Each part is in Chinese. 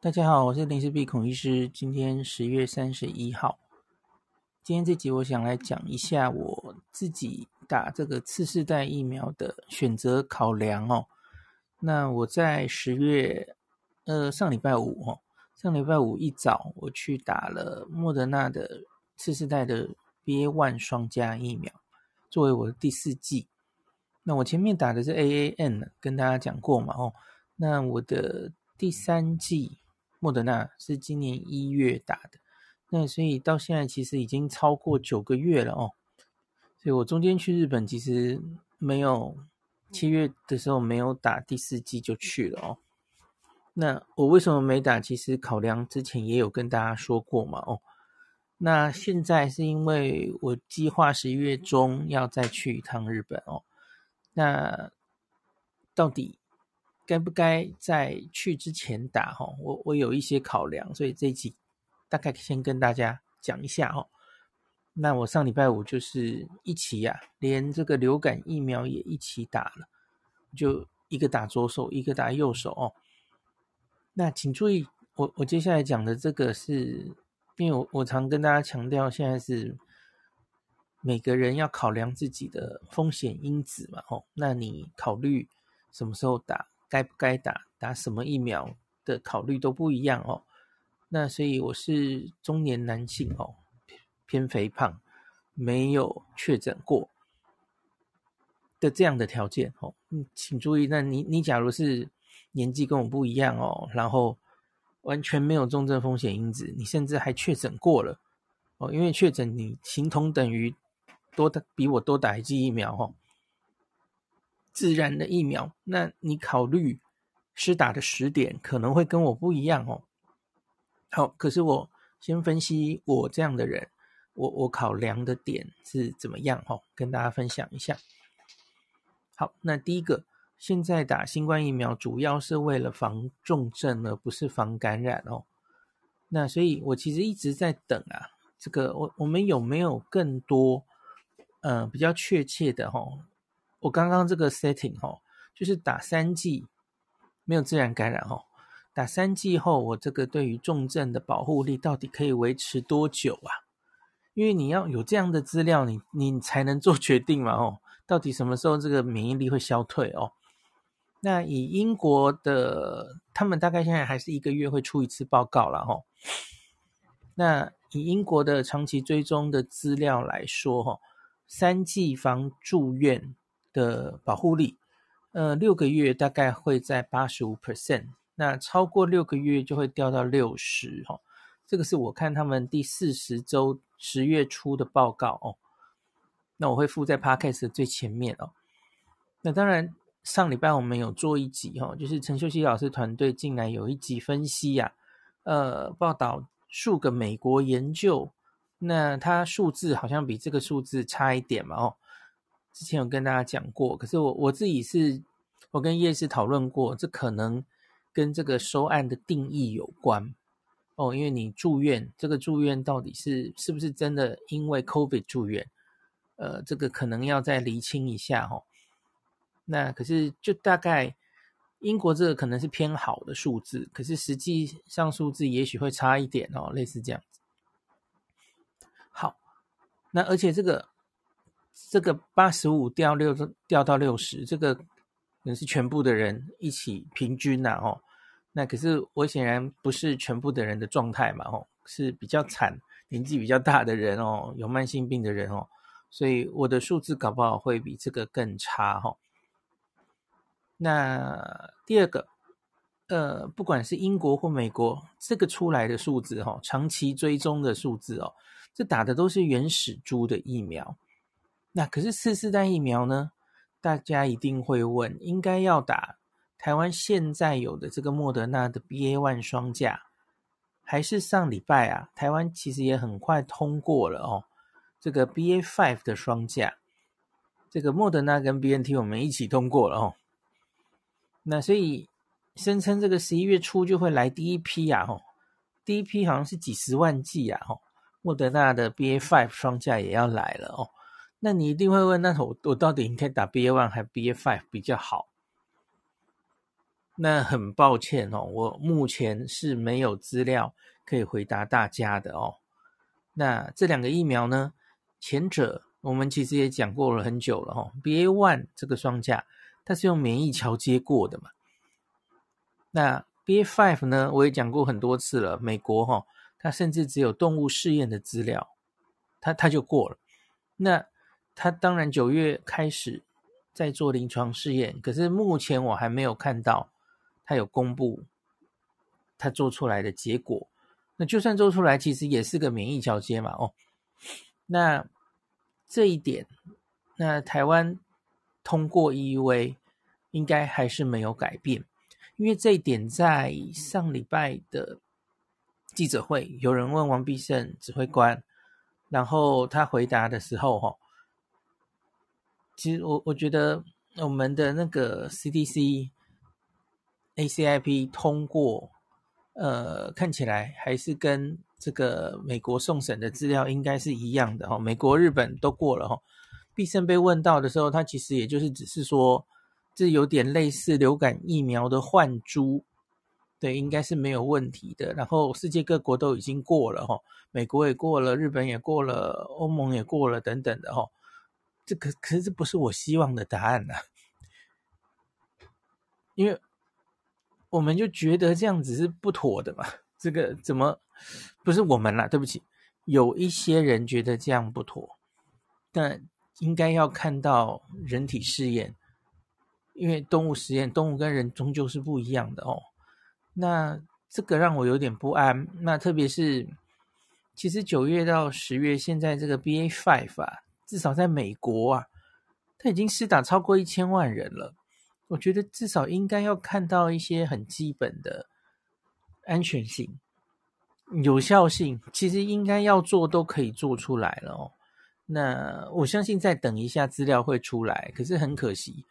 大家好，我是林氏璧孔医师。今天十月三十一号，今天这集我想来讲一下我自己打这个次世代疫苗的选择考量哦。那我在十月呃上礼拜五哦，上礼拜五一早我去打了莫德纳的次世代的 B A one 双加疫苗，作为我的第四剂。那我前面打的是 AAN，跟大家讲过嘛哦。那我的第三季。莫德纳是今年一月打的，那所以到现在其实已经超过九个月了哦。所以我中间去日本其实没有七月的时候没有打第四剂就去了哦。那我为什么没打？其实考量之前也有跟大家说过嘛哦。那现在是因为我计划十一月中要再去一趟日本哦。那到底？该不该在去之前打？哈，我我有一些考量，所以这一集大概先跟大家讲一下哈。那我上礼拜五就是一起呀、啊，连这个流感疫苗也一起打了，就一个打左手，一个打右手哦。那请注意，我我接下来讲的这个是，因为我我常跟大家强调，现在是每个人要考量自己的风险因子嘛，哦，那你考虑什么时候打？该不该打，打什么疫苗的考虑都不一样哦。那所以我是中年男性哦，偏肥胖，没有确诊过的这样的条件哦。嗯，请注意，那你你假如是年纪跟我不一样哦，然后完全没有重症风险因子，你甚至还确诊过了哦，因为确诊你形同等于多打比我多打一剂疫苗哦。自然的疫苗，那你考虑施打的时点可能会跟我不一样哦。好，可是我先分析我这样的人，我我考量的点是怎么样哦，跟大家分享一下。好，那第一个，现在打新冠疫苗主要是为了防重症，而不是防感染哦。那所以我其实一直在等啊，这个我我们有没有更多呃比较确切的哦？我刚刚这个 setting 哈，就是打三剂没有自然感染哈，打三剂后，我这个对于重症的保护力到底可以维持多久啊？因为你要有这样的资料，你你才能做决定嘛哦，到底什么时候这个免疫力会消退哦？那以英国的，他们大概现在还是一个月会出一次报告了哈。那以英国的长期追踪的资料来说哈，三剂防住院。的保护力，呃，六个月大概会在八十五 percent，那超过六个月就会掉到六十哈。这个是我看他们第四十周十月初的报告哦。那我会附在 podcast 最前面哦。那当然，上礼拜我们有做一集哈，就是陈秀熙老师团队进来有一集分析呀、呃，报道数个美国研究，那它数字好像比这个数字差一点嘛哦。之前有跟大家讲过，可是我我自己是，我跟叶师讨论过，这可能跟这个收案的定义有关哦，因为你住院，这个住院到底是是不是真的因为 COVID 住院？呃，这个可能要再厘清一下哦。那可是就大概英国这个可能是偏好的数字，可是实际上数字也许会差一点哦，类似这样子。好，那而且这个。这个八十五掉六掉到六十，这个可能是全部的人一起平均呐，哦，那可是我显然不是全部的人的状态嘛，哦，是比较惨，年纪比较大的人哦，有慢性病的人哦，所以我的数字搞不好会比这个更差哈。那第二个，呃，不管是英国或美国，这个出来的数字哈，长期追踪的数字哦，这打的都是原始株的疫苗。那可是次世代疫苗呢？大家一定会问，应该要打台湾现在有的这个莫德纳的 BA one 双价，还是上礼拜啊？台湾其实也很快通过了哦，这个 B A five 的双价，这个莫德纳跟 BNT 我们一起通过了哦。那所以声称这个十一月初就会来第一批呀，吼，第一批好像是几十万剂啊，吼，莫德纳的 B A five 双价也要来了哦。那你一定会问，那我我到底应该打 BA one 还 BA five 比较好？那很抱歉哦，我目前是没有资料可以回答大家的哦。那这两个疫苗呢？前者我们其实也讲过了很久了哈、哦。BA one 这个双价，它是用免疫桥接过的嘛。那 BA five 呢？我也讲过很多次了。美国哈、哦，它甚至只有动物试验的资料，它它就过了。那他当然九月开始在做临床试验，可是目前我还没有看到。他有公布他做出来的结果，那就算做出来，其实也是个免疫交接嘛。哦，那这一点，那台湾通过 EUA 应该还是没有改变，因为这一点在上礼拜的记者会，有人问王必胜指挥官，然后他回答的时候，哈，其实我我觉得我们的那个 CDC。ACIP 通过，呃，看起来还是跟这个美国送审的资料应该是一样的哈。美国、日本都过了哈。必胜被问到的时候，他其实也就是只是说，这有点类似流感疫苗的换株，对，应该是没有问题的。然后世界各国都已经过了哈，美国也过了，日本也过了，欧盟也过了等等的哈。这可可是这不是我希望的答案呐，因为。我们就觉得这样子是不妥的嘛？这个怎么不是我们啦？对不起，有一些人觉得这样不妥，但应该要看到人体试验，因为动物实验，动物跟人终究是不一样的哦。那这个让我有点不安。那特别是，其实九月到十月，现在这个 BA five 啊，至少在美国啊，他已经施打超过一千万人了。我觉得至少应该要看到一些很基本的安全性、有效性，其实应该要做都可以做出来了哦。那我相信再等一下资料会出来，可是很可惜，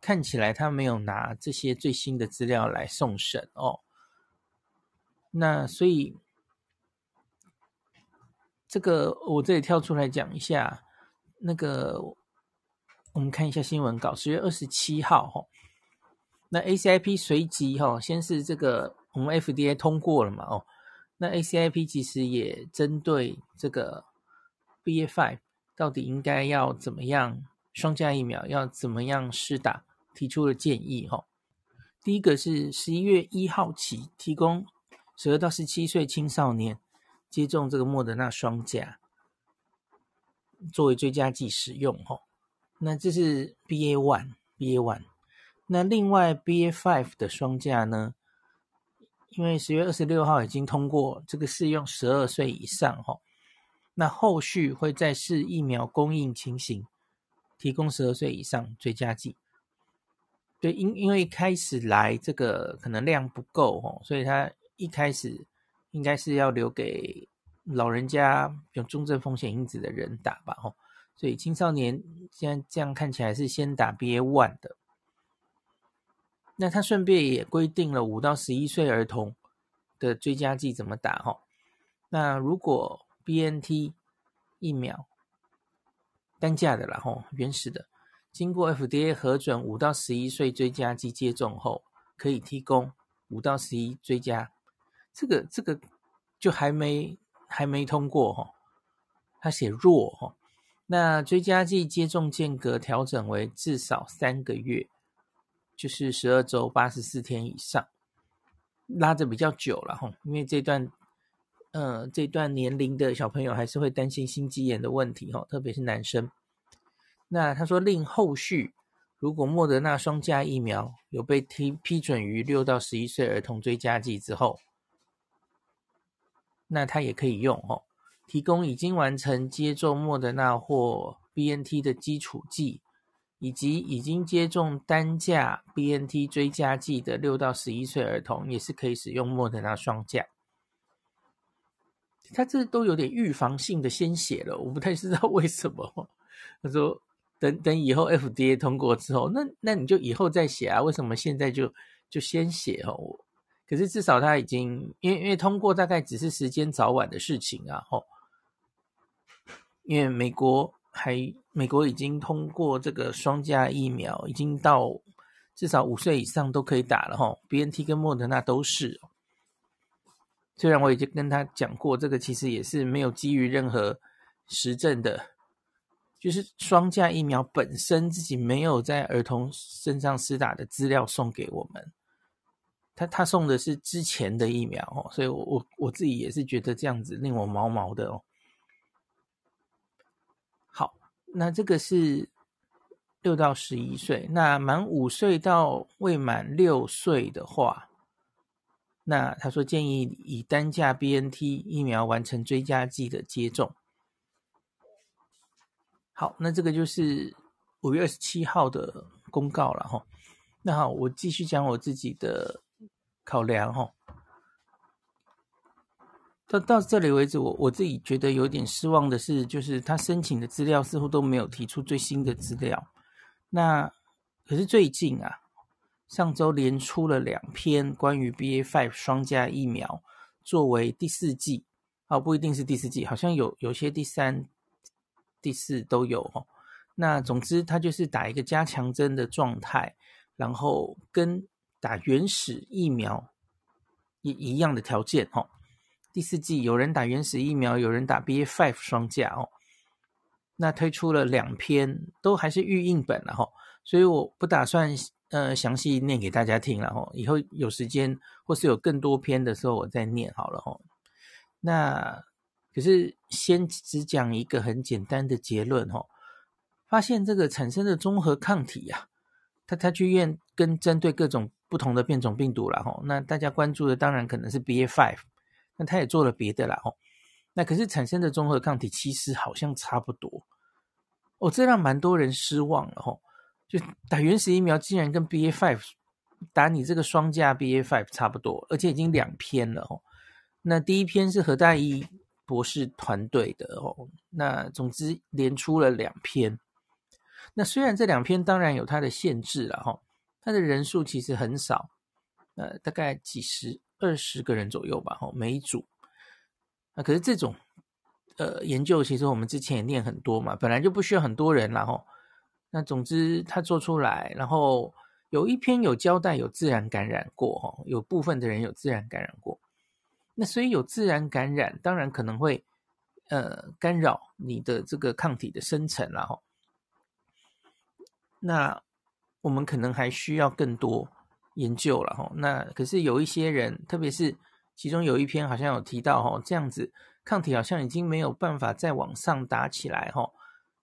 看起来他没有拿这些最新的资料来送审哦。那所以这个我这里跳出来讲一下，那个。我们看一下新闻稿，十月二十七号，哈，那 ACIP 随即，哈，先是这个我们 FDA 通过了嘛，哦，那 ACIP 其实也针对这个 BA.5 到底应该要怎么样双价疫苗要怎么样施打，提出了建议，哈。第一个是十一月一号起提供十二到十七岁青少年接种这个莫德纳双价作为追加剂使用，哈。那这是 BA one，BA one。那另外 BA five 的双价呢？因为十月二十六号已经通过这个适用十二岁以上哈。那后续会再视疫苗供应情形，提供十二岁以上追加剂。对，因因为一开始来这个可能量不够哈，所以他一开始应该是要留给老人家有重症风险因子的人打吧哈。所以青少年现在这样看起来是先打 BA one 的，那他顺便也规定了五到十一岁儿童的追加剂怎么打哈。那如果 BNT 疫苗单价的啦吼，原始的，经过 FDA 核准五到十一岁追加剂接种后，可以提供五到十一追加，这个这个就还没还没通过哈，他写弱哈。那追加剂接种间隔调整为至少三个月，就是十二周八十四天以上，拉得比较久了哈。因为这段，呃，这段年龄的小朋友还是会担心心肌炎的问题哈，特别是男生。那他说，令后续如果莫德纳双价疫苗有被批批准于六到十一岁儿童追加剂之后，那他也可以用哦。提供已经完成接种莫德纳或 BNT 的基础剂，以及已经接种单价 BNT 追加剂的六到十一岁儿童，也是可以使用莫德纳双价。他这都有点预防性的先写了，我不太知道为什么。他说等等以后 FDA 通过之后，那那你就以后再写啊？为什么现在就就先写哦？可是至少他已经因为因为通过大概只是时间早晚的事情啊，吼。因为美国还美国已经通过这个双价疫苗，已经到至少五岁以上都可以打了哈，BNT 跟莫德纳都是。虽然我已经跟他讲过，这个其实也是没有基于任何实证的，就是双价疫苗本身自己没有在儿童身上施打的资料送给我们，他他送的是之前的疫苗哦，所以我我我自己也是觉得这样子令我毛毛的哦。好，那这个是六到十一岁，那满五岁到未满六岁的话。那他说建议以单价 BNT 疫苗完成追加剂的接种。好，那这个就是五月二十七号的公告了哈。那好，我继续讲我自己的考量哦。到到这里为止，我我自己觉得有点失望的是，就是他申请的资料似乎都没有提出最新的资料。那可是最近啊。上周连出了两篇关于 B A five 双价疫苗作为第四剂，哦，不一定是第四剂，好像有有些第三、第四都有哦。那总之，它就是打一个加强针的状态，然后跟打原始疫苗一一样的条件哦。第四季有人打原始疫苗，有人打 BA.5 双价哦。那推出了两篇，都还是预印本了哈，所以我不打算。呃，详细念给大家听了吼，以后有时间或是有更多篇的时候，我再念好了吼。那可是先只讲一个很简单的结论哦，发现这个产生的综合抗体呀、啊，它它去验跟针对各种不同的变种病毒了吼。那大家关注的当然可能是 BA five，那他也做了别的啦吼。那可是产生的中和抗体其实好像差不多，哦，这让蛮多人失望了吼。就打原始疫苗，竟然跟 BA five 打你这个双价 BA five 差不多，而且已经两篇了哦。那第一篇是何大一博士团队的哦。那总之连出了两篇。那虽然这两篇当然有它的限制了哈，它的人数其实很少，呃，大概几十、二十个人左右吧，哈，每一组。那可是这种呃研究，其实我们之前也念很多嘛，本来就不需要很多人了哈。那总之，他做出来，然后有一篇有交代有自然感染过，哈，有部分的人有自然感染过。那所以有自然感染，当然可能会呃干扰你的这个抗体的生成了，哈。那我们可能还需要更多研究了，哈。那可是有一些人，特别是其中有一篇好像有提到，哈，这样子抗体好像已经没有办法再往上打起来，哈。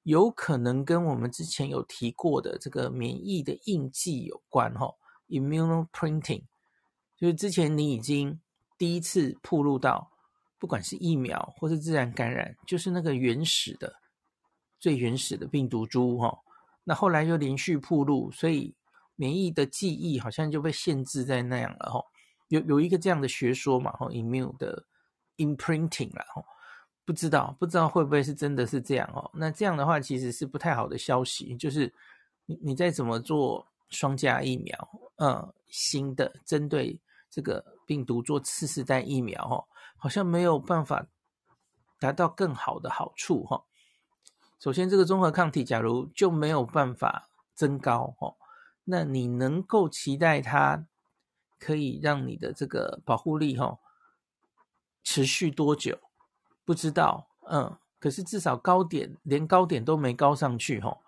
有可能跟我们之前有提过的这个免疫的印记有关，哈，immunoprinting，就是之前你已经第一次曝露到，不管是疫苗或是自然感染，就是那个原始的、最原始的病毒株，哈，那后来又连续暴露，所以免疫的记忆好像就被限制在那样了，哈，有有一个这样的学说嘛，哈，immune 的 imprinting 了，哈。不知道，不知道会不会是真的是这样哦？那这样的话，其实是不太好的消息。就是你你再怎么做双价疫苗，嗯，新的针对这个病毒做次世代疫苗，哦，好像没有办法达到更好的好处，哈。首先，这个综合抗体假如就没有办法增高，哦，那你能够期待它可以让你的这个保护力，哈，持续多久？不知道，嗯，可是至少高点连高点都没高上去，吼，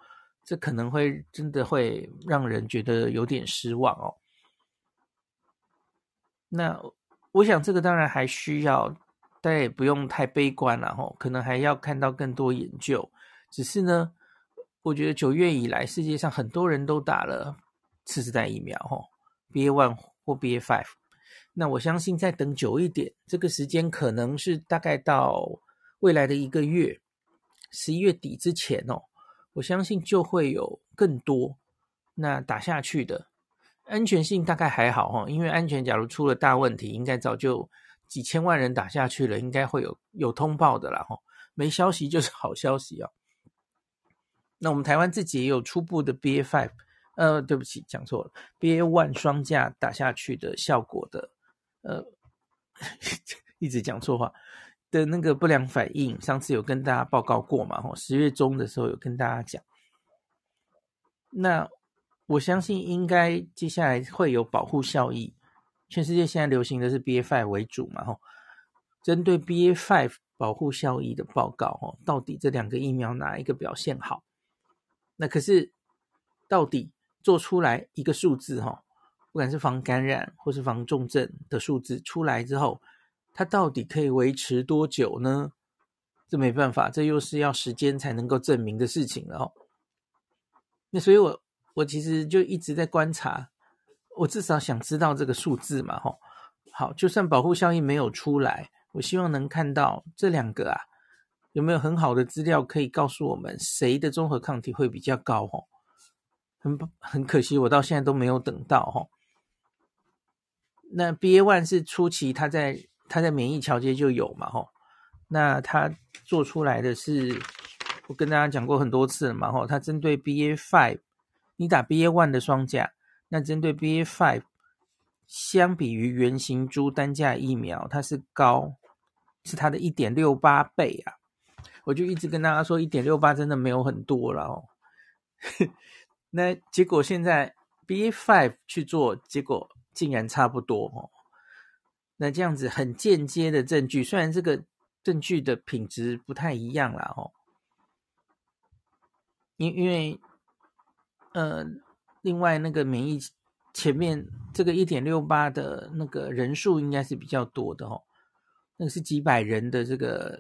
这可能会真的会让人觉得有点失望哦。那我想这个当然还需要，大家也不用太悲观了，吼，可能还要看到更多研究。只是呢，我觉得九月以来，世界上很多人都打了次世代疫苗，吼，BA one 或 BA five。那我相信再等久一点，这个时间可能是大概到未来的一个月，十一月底之前哦，我相信就会有更多那打下去的安全性大概还好哈，因为安全假如出了大问题，应该早就几千万人打下去了，应该会有有通报的啦哈，没消息就是好消息哦。那我们台湾自己也有初步的 BA five，呃，对不起，讲错了，BA one 双价打下去的效果的。呃，一直讲错话的那个不良反应，上次有跟大家报告过嘛？吼，十月中的时候有跟大家讲。那我相信应该接下来会有保护效益。全世界现在流行的是 BA five 为主嘛，吼，针对 BA five 保护效益的报告，吼，到底这两个疫苗哪一个表现好？那可是到底做出来一个数字，吼，不管是防感染或是防重症的数字出来之后，它到底可以维持多久呢？这没办法，这又是要时间才能够证明的事情了，哦。那所以我我其实就一直在观察。我至少想知道这个数字嘛，吼，好，就算保护效应没有出来，我希望能看到这两个啊，有没有很好的资料可以告诉我们谁的综合抗体会比较高，吼，很很可惜，我到现在都没有等到，吼。那 BA one 是初期它在它在免疫桥接就有嘛，吼，那它做出来的是，我跟大家讲过很多次了嘛，吼，它针对 BA five，你打 BA one 的双价。那针对 BA.5，相比于原型株单价疫苗，它是高，是它的一点六八倍啊！我就一直跟大家说，一点六八真的没有很多了哦。那结果现在 BA.5 去做，结果竟然差不多哦。那这样子很间接的证据，虽然这个证据的品质不太一样啦哦，因因为，呃。另外，那个免疫前面这个一点六八的那个人数应该是比较多的哦，那个是几百人的这个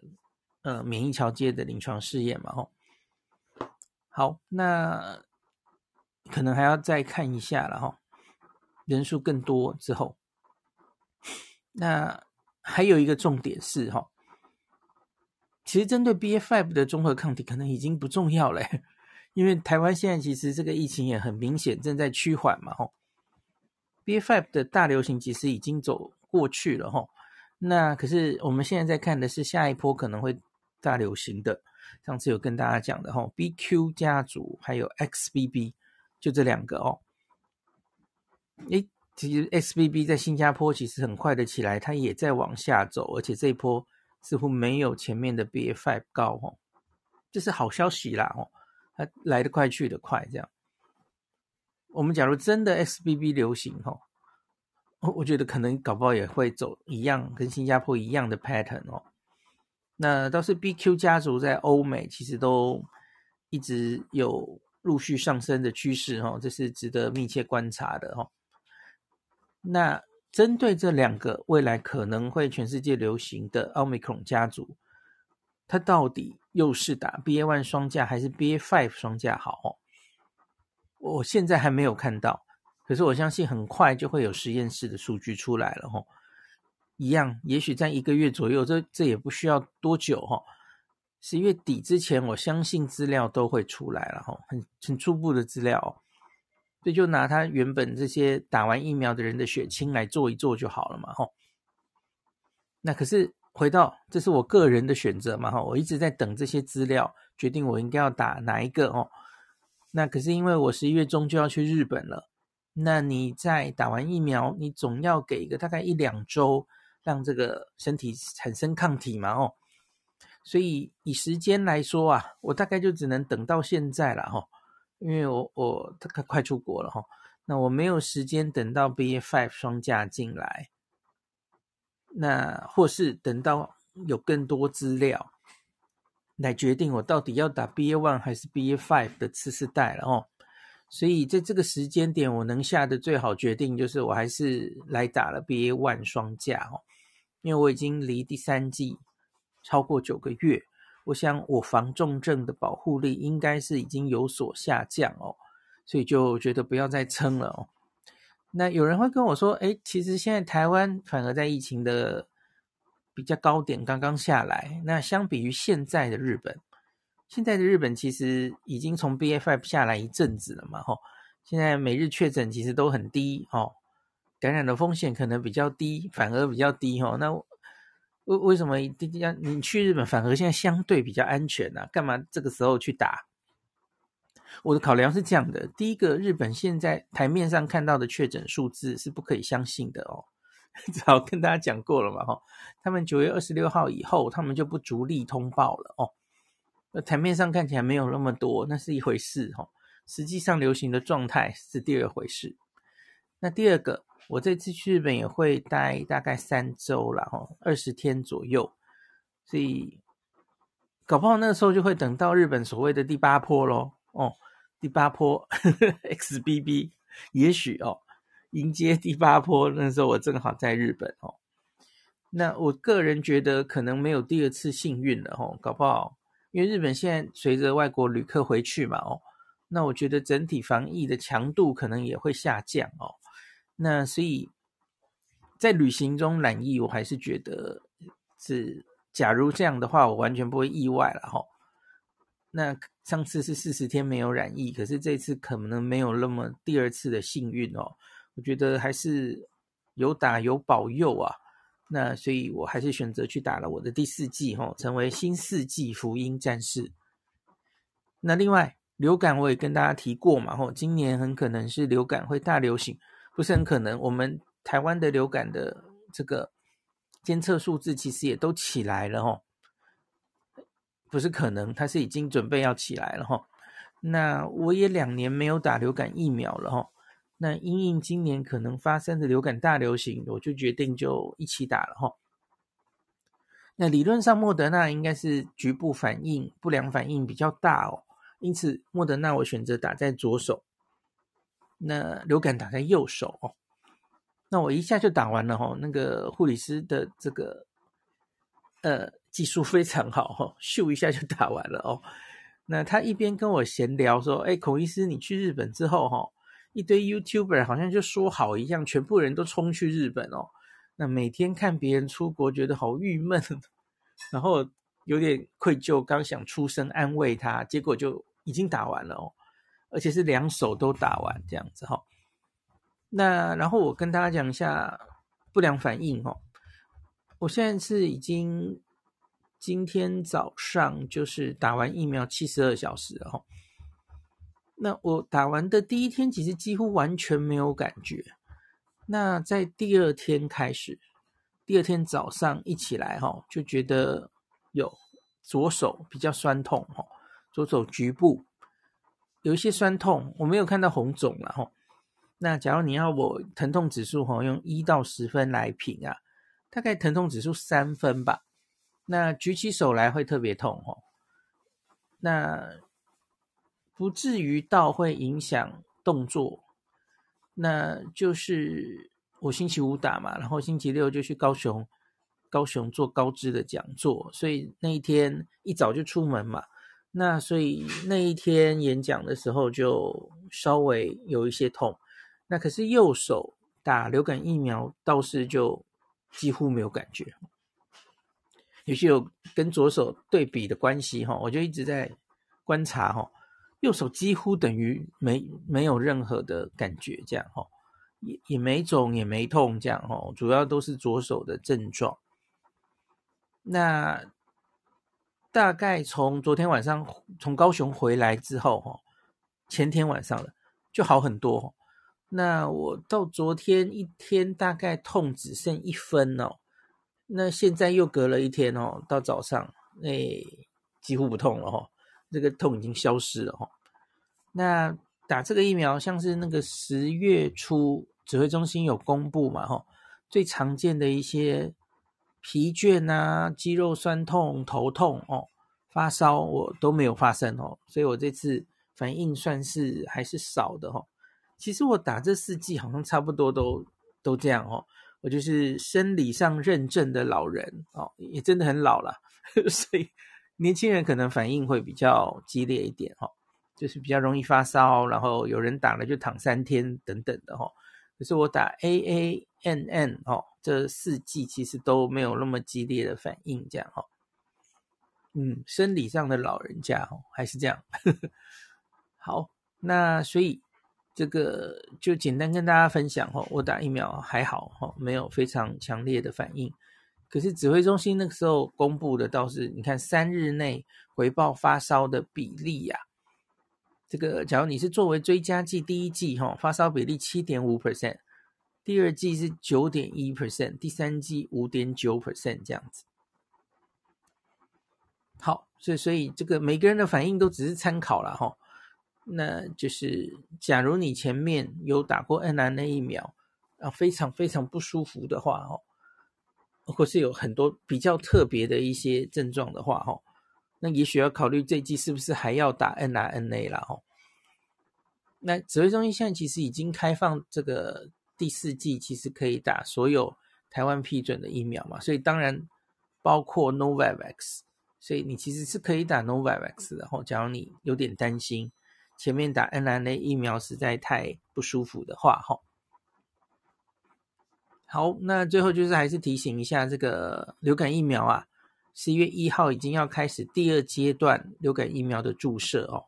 呃免疫桥接的临床试验嘛吼。好，那可能还要再看一下了哈，人数更多之后，那还有一个重点是哈，其实针对 B.Five 的综合抗体可能已经不重要了。因为台湾现在其实这个疫情也很明显正在趋缓嘛，吼 B.Five 的大流行其实已经走过去了，吼。那可是我们现在在看的是下一波可能会大流行的，上次有跟大家讲的，吼，BQ 家族还有 XBB，就这两个哦。诶，其实 XBB 在新加坡其实很快的起来，它也在往下走，而且这一波似乎没有前面的 BA.5 高，吼，这是好消息啦，哦。它来得快去得快，这样。我们假如真的 XBB 流行吼，我觉得可能搞不好也会走一样，跟新加坡一样的 pattern 哦。那倒是 BQ 家族在欧美其实都一直有陆续上升的趋势哦，这是值得密切观察的哦。那针对这两个未来可能会全世界流行的奥密克戎家族。它到底又是打 BA 万双价还是 BA five 双价好哦？我现在还没有看到，可是我相信很快就会有实验室的数据出来了哈。一样，也许在一个月左右，这这也不需要多久哈。十一月底之前，我相信资料都会出来了哈，很很初步的资料，所以就拿他原本这些打完疫苗的人的血清来做一做就好了嘛哈。那可是。回到，这是我个人的选择嘛哈，我一直在等这些资料，决定我应该要打哪一个哦。那可是因为我十一月中就要去日本了，那你在打完疫苗，你总要给一个大概一两周，让这个身体产生抗体嘛哦。所以以时间来说啊，我大概就只能等到现在了哈，因为我我快快出国了哈，那我没有时间等到 B A five 双价进来。那或是等到有更多资料来决定我到底要打 BA one 还是 BA five 的次世代了哦。所以在这个时间点，我能下的最好决定就是我还是来打了 BA one 双价哦，因为我已经离第三季超过九个月，我想我防重症的保护力应该是已经有所下降哦，所以就觉得不要再撑了哦。那有人会跟我说，诶，其实现在台湾反而在疫情的比较高点刚刚下来。那相比于现在的日本，现在的日本其实已经从 BA.5 下来一阵子了嘛，吼。现在每日确诊其实都很低，哦，感染的风险可能比较低，反而比较低，吼。那为为什么一定要你去日本，反而现在相对比较安全呢？干嘛这个时候去打？我的考量是这样的：第一个，日本现在台面上看到的确诊数字是不可以相信的哦。早跟大家讲过了嘛，哈，他们九月二十六号以后，他们就不逐例通报了哦。那台面上看起来没有那么多，那是一回事哈。实际上流行的状态是第二回事。那第二个，我这次去日本也会待大概三周了哈，二十天左右，所以搞不好那个时候就会等到日本所谓的第八波咯。哦，第八波呵呵 XBB，也许哦，迎接第八波那时候我正好在日本哦。那我个人觉得可能没有第二次幸运了哦，搞不好，因为日本现在随着外国旅客回去嘛哦，那我觉得整体防疫的强度可能也会下降哦。那所以在旅行中染疫，我还是觉得是，假如这样的话，我完全不会意外了哈。那上次是四十天没有染疫，可是这次可能没有那么第二次的幸运哦。我觉得还是有打有保佑啊。那所以我还是选择去打了我的第四剂哈，成为新世纪福音战士。那另外流感我也跟大家提过嘛，吼，今年很可能是流感会大流行，不是很可能。我们台湾的流感的这个监测数字其实也都起来了哦，不是可能，它是已经准备要起来了吼。那我也两年没有打流感疫苗了吼。那因应今年可能发生的流感大流行，我就决定就一起打了哈。那理论上莫德纳应该是局部反应不良反应比较大哦，因此莫德纳我选择打在左手，那流感打在右手哦。那我一下就打完了哈，那个护理师的这个呃技术非常好哈，咻一下就打完了哦。那他一边跟我闲聊说：“哎，孔医师，你去日本之后哈。”一堆 YouTuber 好像就说好一样，全部人都冲去日本哦。那每天看别人出国，觉得好郁闷，然后有点愧疚，刚想出声安慰他，结果就已经打完了哦，而且是两手都打完这样子哈。那然后我跟大家讲一下不良反应哦。我现在是已经今天早上就是打完疫苗七十二小时了哈。那我打完的第一天，其实几乎完全没有感觉。那在第二天开始，第二天早上一起来哈，就觉得有左手比较酸痛哈，左手局部有一些酸痛，我没有看到红肿了哈。那假如你要我疼痛指数哈，用一到十分来评啊，大概疼痛指数三分吧。那举起手来会特别痛哈。那不至于到会影响动作，那就是我星期五打嘛，然后星期六就去高雄，高雄做高知的讲座，所以那一天一早就出门嘛，那所以那一天演讲的时候就稍微有一些痛，那可是右手打流感疫苗倒是就几乎没有感觉，也许有跟左手对比的关系哈，我就一直在观察哈。右手几乎等于没没有任何的感觉，这样哈，也也没肿也没痛，这样哈，主要都是左手的症状。那大概从昨天晚上从高雄回来之后哈，前天晚上了就好很多。那我到昨天一天大概痛只剩一分哦，那现在又隔了一天哦，到早上那几乎不痛了哈。这个痛已经消失了哈。那打这个疫苗，像是那个十月初指挥中心有公布嘛哈，最常见的一些疲倦啊、肌肉酸痛、头痛哦、发烧，我都没有发生哦，所以我这次反应算是还是少的哈。其实我打这四剂好像差不多都都这样哦，我就是生理上认证的老人哦，也真的很老了，所以。年轻人可能反应会比较激烈一点哈，就是比较容易发烧，然后有人打了就躺三天等等的哈。可是我打 A A N N 哦，这四剂其实都没有那么激烈的反应，这样哈。嗯，生理上的老人家哦，还是这样。好，那所以这个就简单跟大家分享哈，我打疫苗还好哈，没有非常强烈的反应。可是指挥中心那个时候公布的倒是，你看三日内回报发烧的比例呀、这个假如你是作为追加剂，第一剂哈发烧比例七点五 percent，第二剂是九点一 percent，第三剂五点九 percent 这样子。好，所以所以这个每个人的反应都只是参考了哈，那就是假如你前面有打过 mRNA 疫苗，啊，非常非常不舒服的话，哦，或是有很多比较特别的一些症状的话，哦，那也许要考虑这季是不是还要打 n r n a 了，哦。那指挥中心现在其实已经开放这个第四季，其实可以打所有台湾批准的疫苗嘛，所以当然包括 Novavax，所以你其实是可以打 Novavax 的。然后，假如你有点担心前面打 n r n a 疫苗实在太不舒服的话，哈。好，那最后就是还是提醒一下这个流感疫苗啊，十一月一号已经要开始第二阶段流感疫苗的注射哦，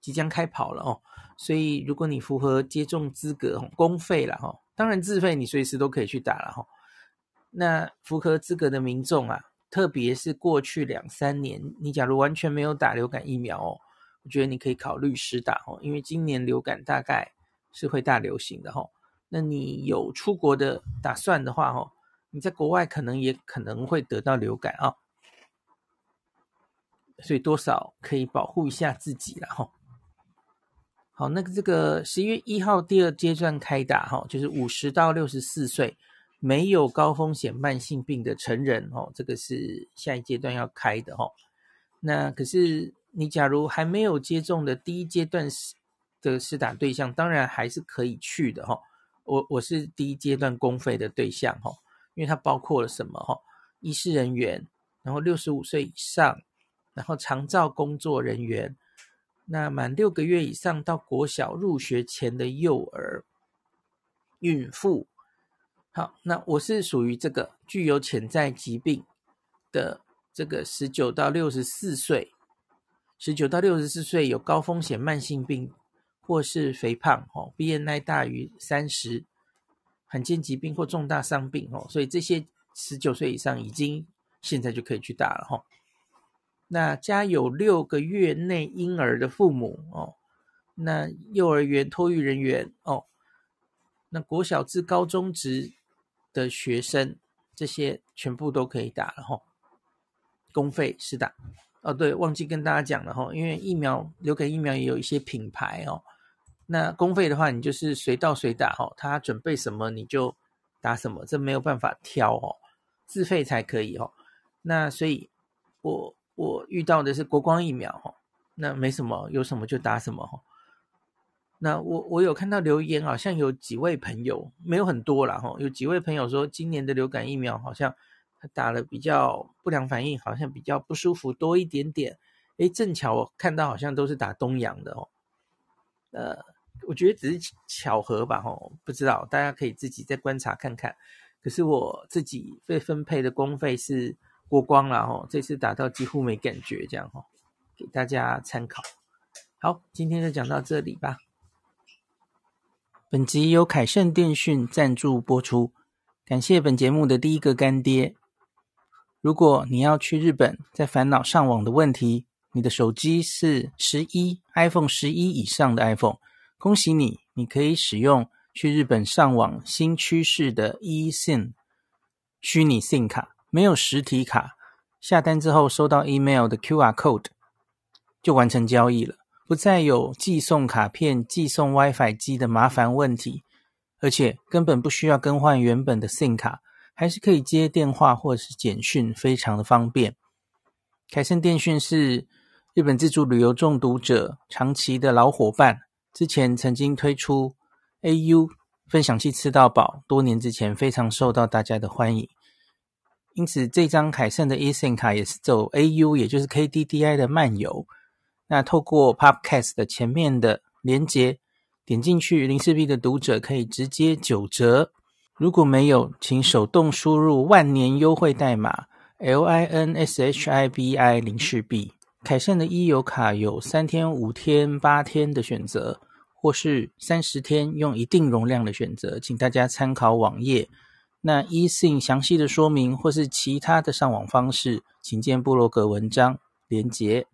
即将开跑了哦。所以，如果你符合接种资格，公费了哈，当然自费你随时都可以去打了哈。那符合资格的民众啊，特别是过去两三年，你假如完全没有打流感疫苗哦，我觉得你可以考虑施打哦，因为今年流感大概是会大流行的哈。那你有出国的打算的话哦，你在国外可能也可能会得到流感啊，所以多少可以保护一下自己了哈。好，那个这个十一月一号第二阶段开打哈，就是五十到六十四岁没有高风险慢性病的成人哦，这个是下一阶段要开的哈。那可是你假如还没有接种的第一阶段的施打对象，当然还是可以去的哈。我我是第一阶段公费的对象哈，因为它包括了什么哈？医师人员，然后六十五岁以上，然后长照工作人员。那满六个月以上到国小入学前的幼儿、孕妇，好，那我是属于这个具有潜在疾病的这个十九到六十四岁，十九到六十四岁有高风险慢性病或是肥胖哦，BNI 大于三十，罕见疾病或重大伤病哦，所以这些十九岁以上已经现在就可以去打了哈。那家有六个月内婴儿的父母哦，那幼儿园托育人员哦，那国小至高中职的学生，这些全部都可以打了哈、哦，公费是打哦。对，忘记跟大家讲了哈、哦，因为疫苗流感疫苗也有一些品牌哦，那公费的话，你就是随到随打、哦，他准备什么你就打什么，这没有办法挑哦，自费才可以哦。那所以我。我遇到的是国光疫苗哈，那没什么，有什么就打什么哈。那我我有看到留言，好像有几位朋友，没有很多啦哈，有几位朋友说今年的流感疫苗好像他打了比较不良反应，好像比较不舒服多一点点。诶，正巧我看到好像都是打东洋的哦。呃，我觉得只是巧合吧哈，不知道大家可以自己再观察看看。可是我自己被分配的公费是。过光了哈，这次打到几乎没感觉，这样哈，给大家参考。好，今天就讲到这里吧。本集由凯盛电讯赞助播出，感谢本节目的第一个干爹。如果你要去日本，在烦恼上网的问题，你的手机是十一 iPhone 十一以上的 iPhone，恭喜你，你可以使用去日本上网新趋势的 eSIM 虚拟 SIM 卡。没有实体卡，下单之后收到 email 的 QR code 就完成交易了，不再有寄送卡片、寄送 WiFi 机的麻烦问题，而且根本不需要更换原本的 SIM 卡，还是可以接电话或是简讯，非常的方便。凯盛电讯是日本自助旅游中毒者长期的老伙伴，之前曾经推出 AU 分享器吃到饱，多年之前非常受到大家的欢迎。因此，这张凯盛的 eSIM 卡也是走 AU，也就是 KDDI 的漫游。那透过 Podcast 的前面的连接，点进去，零四 B 的读者可以直接九折。如果没有，请手动输入万年优惠代码 LINSHIBI 零四 B。凯盛的 e 游卡有三天、五天、八天的选择，或是三十天用一定容量的选择，请大家参考网页。那 eSIM 详细的说明或是其他的上网方式，请见部落格文章连结。